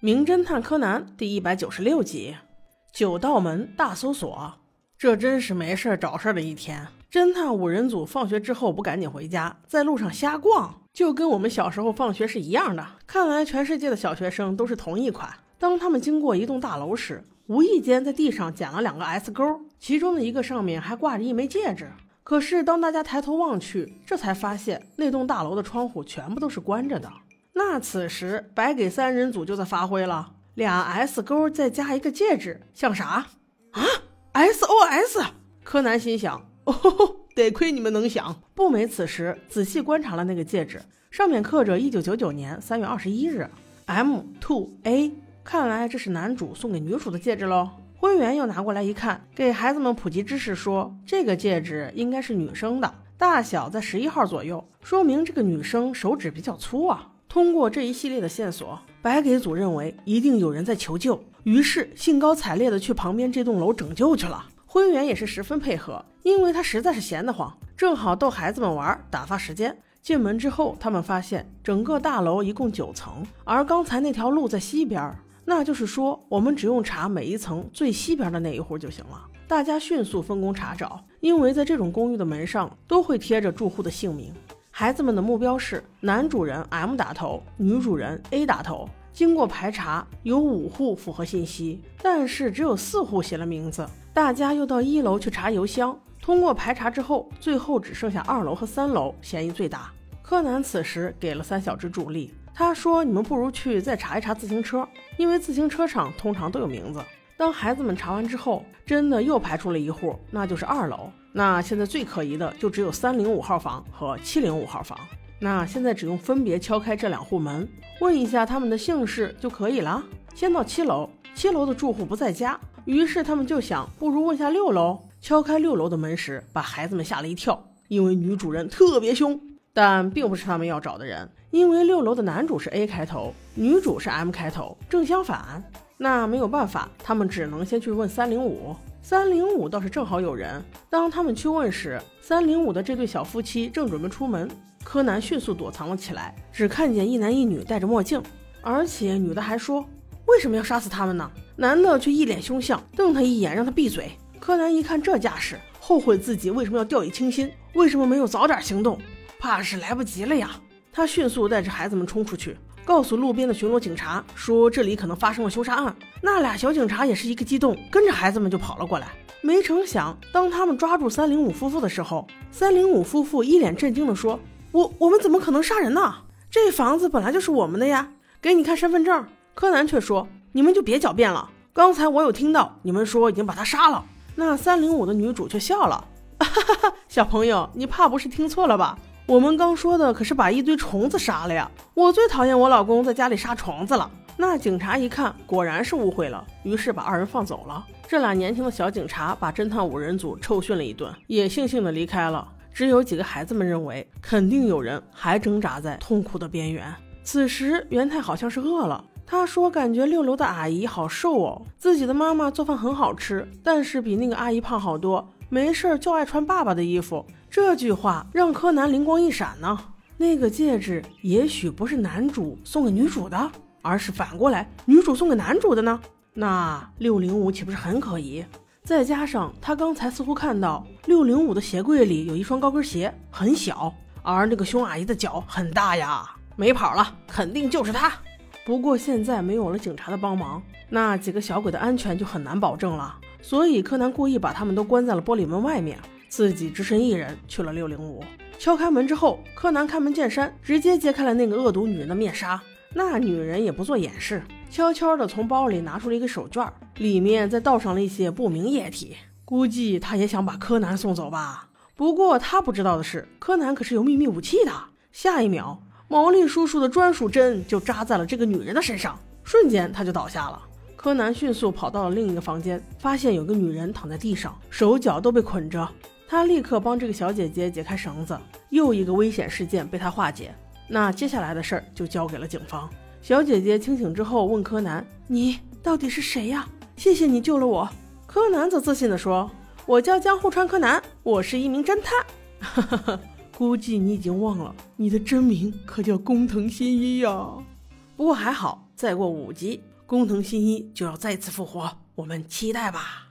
名侦探柯南第一百九十六集：九道门大搜索。这真是没事找事的一天。侦探五人组放学之后不赶紧回家，在路上瞎逛，就跟我们小时候放学是一样的。看来全世界的小学生都是同一款。当他们经过一栋大楼时，无意间在地上捡了两个 S 钩，其中的一个上面还挂着一枚戒指。可是当大家抬头望去，这才发现那栋大楼的窗户全部都是关着的。那此时白给三人组就在发挥了，俩 S 勾再加一个戒指，像啥啊？SOS！柯南心想，哦，得亏你们能想。步美此时仔细观察了那个戒指，上面刻着一九九九年三月二十一日，M two A。看来这是男主送给女主的戒指喽。灰原又拿过来一看，给孩子们普及知识说，这个戒指应该是女生的，大小在十一号左右，说明这个女生手指比较粗啊。通过这一系列的线索，白给组认为一定有人在求救，于是兴高采烈地去旁边这栋楼拯救去了。灰原也是十分配合，因为他实在是闲得慌，正好逗孩子们玩，打发时间。进门之后，他们发现整个大楼一共九层，而刚才那条路在西边，那就是说我们只用查每一层最西边的那一户就行了。大家迅速分工查找，因为在这种公寓的门上都会贴着住户的姓名。孩子们的目标是男主人 M 打头，女主人 A 打头。经过排查，有五户符合信息，但是只有四户写了名字。大家又到一楼去查邮箱，通过排查之后，最后只剩下二楼和三楼嫌疑最大。柯南此时给了三小只助力，他说：“你们不如去再查一查自行车，因为自行车厂通常都有名字。”当孩子们查完之后，真的又排出了一户，那就是二楼。那现在最可疑的就只有三零五号房和七零五号房。那现在只用分别敲开这两户门，问一下他们的姓氏就可以了。先到七楼，七楼的住户不在家，于是他们就想，不如问下六楼。敲开六楼的门时，把孩子们吓了一跳，因为女主人特别凶。但并不是他们要找的人，因为六楼的男主是 A 开头，女主是 M 开头，正相反。那没有办法，他们只能先去问三零五。三零五倒是正好有人。当他们去问时，三零五的这对小夫妻正准备出门，柯南迅速躲藏了起来，只看见一男一女戴着墨镜，而且女的还说为什么要杀死他们呢？男的却一脸凶相，瞪他一眼，让他闭嘴。柯南一看这架势，后悔自己为什么要掉以轻心，为什么没有早点行动，怕是来不及了呀。他迅速带着孩子们冲出去。告诉路边的巡逻警察说这里可能发生了凶杀案。那俩小警察也是一个激动，跟着孩子们就跑了过来。没成想，当他们抓住三零五夫妇的时候，三零五夫妇一脸震惊地说：“我我们怎么可能杀人呢？这房子本来就是我们的呀！给你看身份证。”柯南却说：“你们就别狡辩了，刚才我有听到你们说已经把他杀了。”那三零五的女主却笑了：“哈哈哈，小朋友，你怕不是听错了吧？”我们刚说的可是把一堆虫子杀了呀！我最讨厌我老公在家里杀虫子了。那警察一看，果然是误会了，于是把二人放走了。这俩年轻的小警察把侦探五人组臭训了一顿，也悻悻地离开了。只有几个孩子们认为，肯定有人还挣扎在痛苦的边缘。此时，元太好像是饿了，他说感觉六楼的阿姨好瘦哦，自己的妈妈做饭很好吃，但是比那个阿姨胖好多。没事儿就爱穿爸爸的衣服。这句话让柯南灵光一闪呢。那个戒指也许不是男主送给女主的，而是反过来女主送给男主的呢。那六零五岂不是很可疑？再加上他刚才似乎看到六零五的鞋柜里有一双高跟鞋，很小，而那个凶阿姨的脚很大呀。没跑了，肯定就是他。不过现在没有了警察的帮忙，那几个小鬼的安全就很难保证了。所以柯南故意把他们都关在了玻璃门外面。自己只身一人去了六零五，敲开门之后，柯南开门见山，直接揭开了那个恶毒女人的面纱。那女人也不做掩饰，悄悄地从包里拿出了一个手绢，里面再倒上了一些不明液体。估计她也想把柯南送走吧。不过她不知道的是，柯南可是有秘密武器的。下一秒，毛利叔叔的专属针就扎在了这个女人的身上，瞬间她就倒下了。柯南迅速跑到了另一个房间，发现有个女人躺在地上，手脚都被捆着。他立刻帮这个小姐姐解开绳子，又一个危险事件被他化解。那接下来的事儿就交给了警方。小姐姐清醒之后问柯南：“你到底是谁呀？谢谢你救了我。”柯南则自信地说：“我叫江户川柯南，我是一名侦探。”哈哈哈，估计你已经忘了，你的真名可叫工藤新一呀。不过还好，再过五集，工藤新一就要再次复活，我们期待吧。